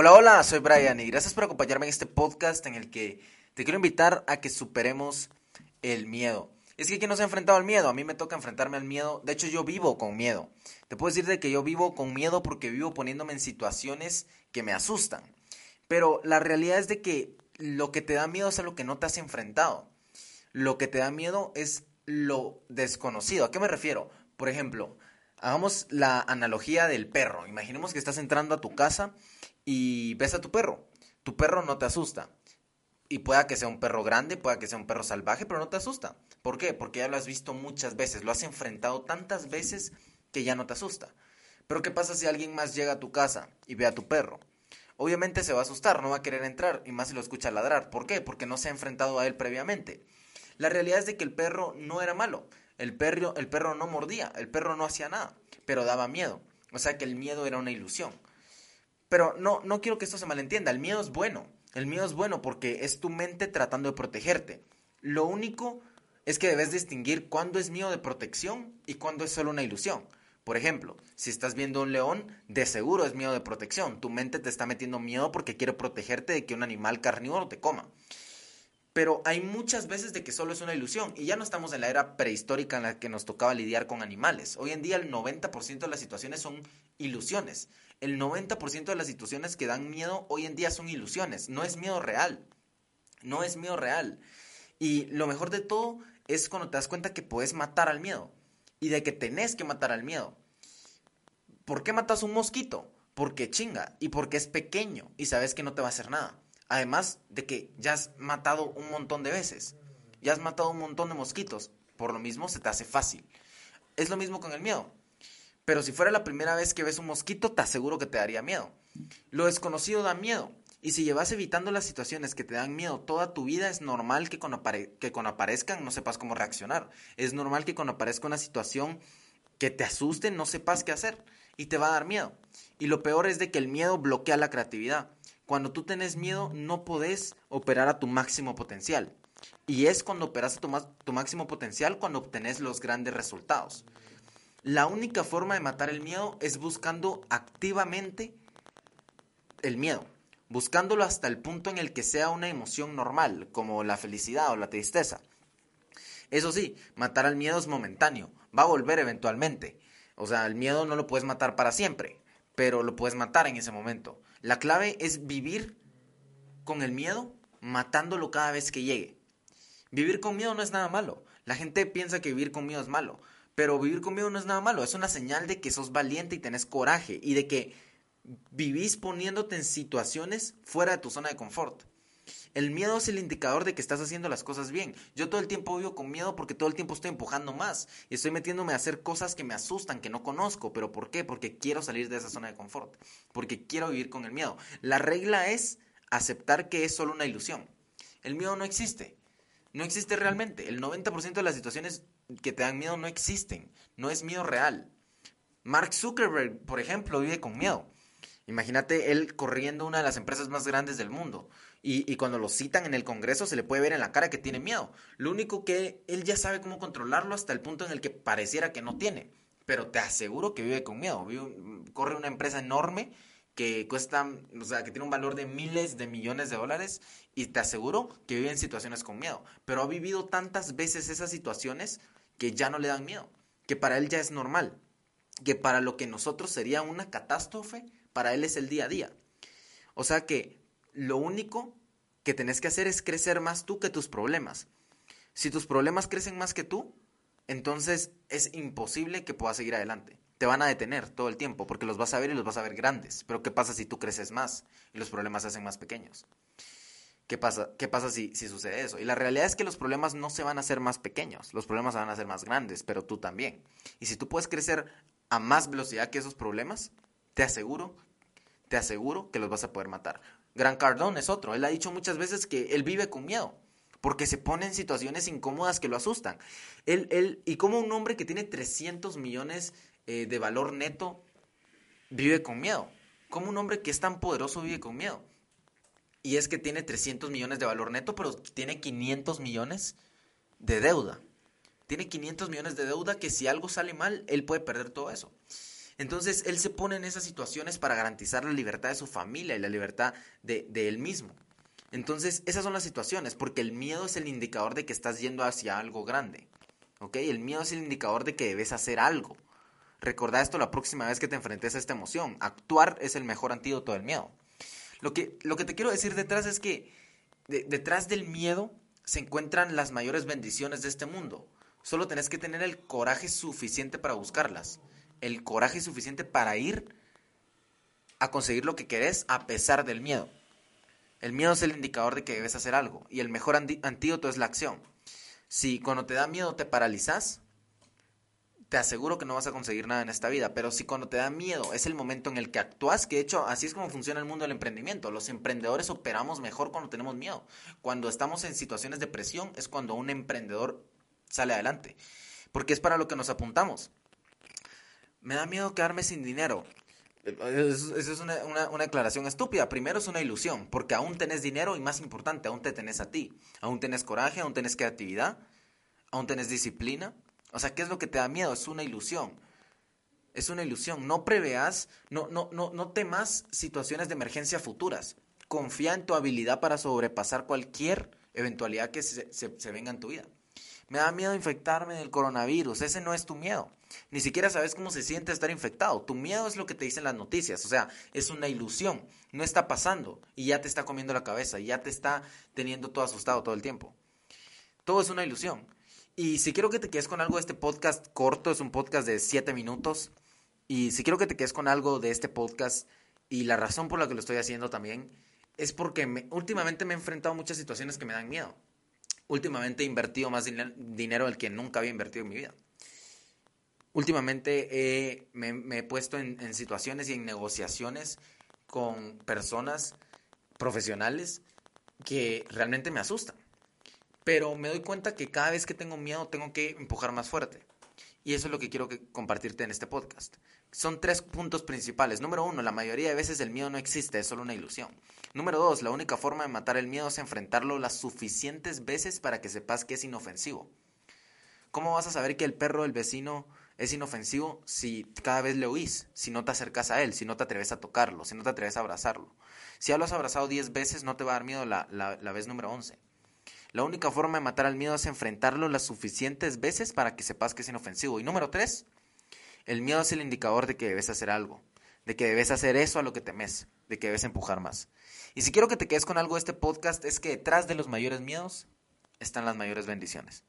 Hola, hola, soy Brian y gracias por acompañarme en este podcast en el que te quiero invitar a que superemos el miedo. Es que ¿quién no se ha enfrentado al miedo? A mí me toca enfrentarme al miedo. De hecho, yo vivo con miedo. Te puedo decir de que yo vivo con miedo porque vivo poniéndome en situaciones que me asustan. Pero la realidad es de que lo que te da miedo es a lo que no te has enfrentado. Lo que te da miedo es lo desconocido. ¿A qué me refiero? Por ejemplo, hagamos la analogía del perro. Imaginemos que estás entrando a tu casa y ves a tu perro. Tu perro no te asusta. Y pueda que sea un perro grande, pueda que sea un perro salvaje, pero no te asusta. ¿Por qué? Porque ya lo has visto muchas veces, lo has enfrentado tantas veces que ya no te asusta. Pero ¿qué pasa si alguien más llega a tu casa y ve a tu perro? Obviamente se va a asustar, no va a querer entrar y más si lo escucha ladrar. ¿Por qué? Porque no se ha enfrentado a él previamente. La realidad es de que el perro no era malo. El perro, el perro no mordía, el perro no hacía nada, pero daba miedo. O sea que el miedo era una ilusión. Pero no, no quiero que esto se malentienda. El miedo es bueno. El miedo es bueno porque es tu mente tratando de protegerte. Lo único es que debes distinguir cuándo es miedo de protección y cuándo es solo una ilusión. Por ejemplo, si estás viendo un león, de seguro es miedo de protección. Tu mente te está metiendo miedo porque quiere protegerte de que un animal carnívoro te coma. Pero hay muchas veces de que solo es una ilusión y ya no estamos en la era prehistórica en la que nos tocaba lidiar con animales. Hoy en día el 90% de las situaciones son ilusiones. El 90% de las situaciones que dan miedo hoy en día son ilusiones. No es miedo real. No es miedo real. Y lo mejor de todo es cuando te das cuenta que puedes matar al miedo y de que tenés que matar al miedo. ¿Por qué matas un mosquito? Porque chinga y porque es pequeño y sabes que no te va a hacer nada. Además de que ya has matado un montón de veces. Ya has matado un montón de mosquitos. Por lo mismo se te hace fácil. Es lo mismo con el miedo. Pero si fuera la primera vez que ves un mosquito, te aseguro que te daría miedo. Lo desconocido da miedo. Y si llevas evitando las situaciones que te dan miedo toda tu vida, es normal que cuando, que cuando aparezcan no sepas cómo reaccionar. Es normal que cuando aparezca una situación que te asuste no sepas qué hacer y te va a dar miedo. Y lo peor es de que el miedo bloquea la creatividad. Cuando tú tenés miedo no podés operar a tu máximo potencial. Y es cuando operas a tu, tu máximo potencial cuando obtenés los grandes resultados. La única forma de matar el miedo es buscando activamente el miedo buscándolo hasta el punto en el que sea una emoción normal, como la felicidad o la tristeza. Eso sí, matar al miedo es momentáneo, va a volver eventualmente. O sea, el miedo no lo puedes matar para siempre, pero lo puedes matar en ese momento. La clave es vivir con el miedo, matándolo cada vez que llegue. Vivir con miedo no es nada malo. La gente piensa que vivir con miedo es malo, pero vivir con miedo no es nada malo. Es una señal de que sos valiente y tenés coraje y de que vivís poniéndote en situaciones fuera de tu zona de confort. El miedo es el indicador de que estás haciendo las cosas bien. Yo todo el tiempo vivo con miedo porque todo el tiempo estoy empujando más y estoy metiéndome a hacer cosas que me asustan, que no conozco. ¿Pero por qué? Porque quiero salir de esa zona de confort. Porque quiero vivir con el miedo. La regla es aceptar que es solo una ilusión. El miedo no existe. No existe realmente. El 90% de las situaciones que te dan miedo no existen. No es miedo real. Mark Zuckerberg, por ejemplo, vive con miedo. Imagínate él corriendo una de las empresas más grandes del mundo. Y, cuando lo citan en el Congreso se le puede ver en la cara que tiene miedo. Lo único que él ya sabe cómo controlarlo hasta el punto en el que pareciera que no tiene. Pero te aseguro que vive con miedo. corre una empresa enorme que cuesta, o sea, que tiene un valor de miles de millones de dólares y te aseguro que vive en situaciones con miedo. Pero ha vivido tantas veces esas situaciones que ya no le dan miedo. Que para él ya es normal. Que para lo que nosotros sería una catástrofe, para él es el día a día. O sea que lo único que tenés que hacer es crecer más tú que tus problemas. Si tus problemas crecen más que tú, entonces es imposible que puedas seguir adelante. Te van a detener todo el tiempo porque los vas a ver y los vas a ver grandes. Pero ¿qué pasa si tú creces más y los problemas se hacen más pequeños? ¿Qué pasa, qué pasa si, si sucede eso? Y la realidad es que los problemas no se van a hacer más pequeños, los problemas van a hacer más grandes, pero tú también. Y si tú puedes crecer a más velocidad que esos problemas, te aseguro te aseguro que los vas a poder matar. Gran Cardón es otro. Él ha dicho muchas veces que él vive con miedo porque se pone en situaciones incómodas que lo asustan. Él, él, y como un hombre que tiene 300 millones eh, de valor neto vive con miedo. Como un hombre que es tan poderoso vive con miedo. Y es que tiene 300 millones de valor neto, pero tiene 500 millones de deuda. Tiene 500 millones de deuda que si algo sale mal, él puede perder todo eso. Entonces, él se pone en esas situaciones para garantizar la libertad de su familia y la libertad de, de él mismo. Entonces, esas son las situaciones, porque el miedo es el indicador de que estás yendo hacia algo grande. ¿Ok? El miedo es el indicador de que debes hacer algo. Recordá esto la próxima vez que te enfrentes a esta emoción. Actuar es el mejor antídoto del miedo. Lo que, lo que te quiero decir detrás es que detrás del miedo se encuentran las mayores bendiciones de este mundo. Solo tenés que tener el coraje suficiente para buscarlas. El coraje suficiente para ir a conseguir lo que querés a pesar del miedo. El miedo es el indicador de que debes hacer algo y el mejor antídoto es la acción. Si cuando te da miedo te paralizas, te aseguro que no vas a conseguir nada en esta vida. Pero si cuando te da miedo es el momento en el que actúas, que de hecho así es como funciona el mundo del emprendimiento. Los emprendedores operamos mejor cuando tenemos miedo. Cuando estamos en situaciones de presión es cuando un emprendedor sale adelante. Porque es para lo que nos apuntamos. Me da miedo quedarme sin dinero. Eso es una, una, declaración estúpida. Primero es una ilusión, porque aún tenés dinero y más importante, aún te tenés a ti. Aún tenés coraje, aún tenés creatividad, aún tenés disciplina. O sea, ¿qué es lo que te da miedo? Es una ilusión. Es una ilusión. No preveas, no, no, no, no temas situaciones de emergencia futuras. Confía en tu habilidad para sobrepasar cualquier eventualidad que se, se venga en tu vida. Me da miedo infectarme del coronavirus. Ese no es tu miedo. Ni siquiera sabes cómo se siente estar infectado. Tu miedo es lo que te dicen las noticias. O sea, es una ilusión. No está pasando. Y ya te está comiendo la cabeza. Y ya te está teniendo todo asustado todo el tiempo. Todo es una ilusión. Y si quiero que te quedes con algo de este podcast corto, es un podcast de 7 minutos. Y si quiero que te quedes con algo de este podcast, y la razón por la que lo estoy haciendo también, es porque últimamente me he enfrentado a muchas situaciones que me dan miedo últimamente he invertido más dinero del que nunca había invertido en mi vida. Últimamente me, he puesto en, situaciones y en negociaciones con personas profesionales que realmente me asustan. Pero me doy cuenta que cada vez que tengo miedo tengo que empujar más fuerte. Y eso es lo que quiero compartirte en este podcast. Son tres puntos principales. Número uno, la mayoría de veces el miedo no existe, es solo una ilusión. Número dos, la única forma de matar el miedo es enfrentarlo las suficientes veces para que sepas que es inofensivo. ¿Cómo vas a saber que el perro del vecino es inofensivo si cada vez le oís, si no te acercas a él, si no te atreves a tocarlo, si no te atreves a abrazarlo? Si ya lo has abrazado diez veces, no te va a dar miedo la, la vez número once. La única forma de matar al miedo es enfrentarlo las suficientes veces para que sepas que es inofensivo. Y número tres, el miedo es el indicador de que debes hacer algo, de que debes hacer eso a lo que temes, de que debes empujar más. Y si quiero que te quedes con algo de este podcast es que detrás de los mayores miedos están las mayores bendiciones.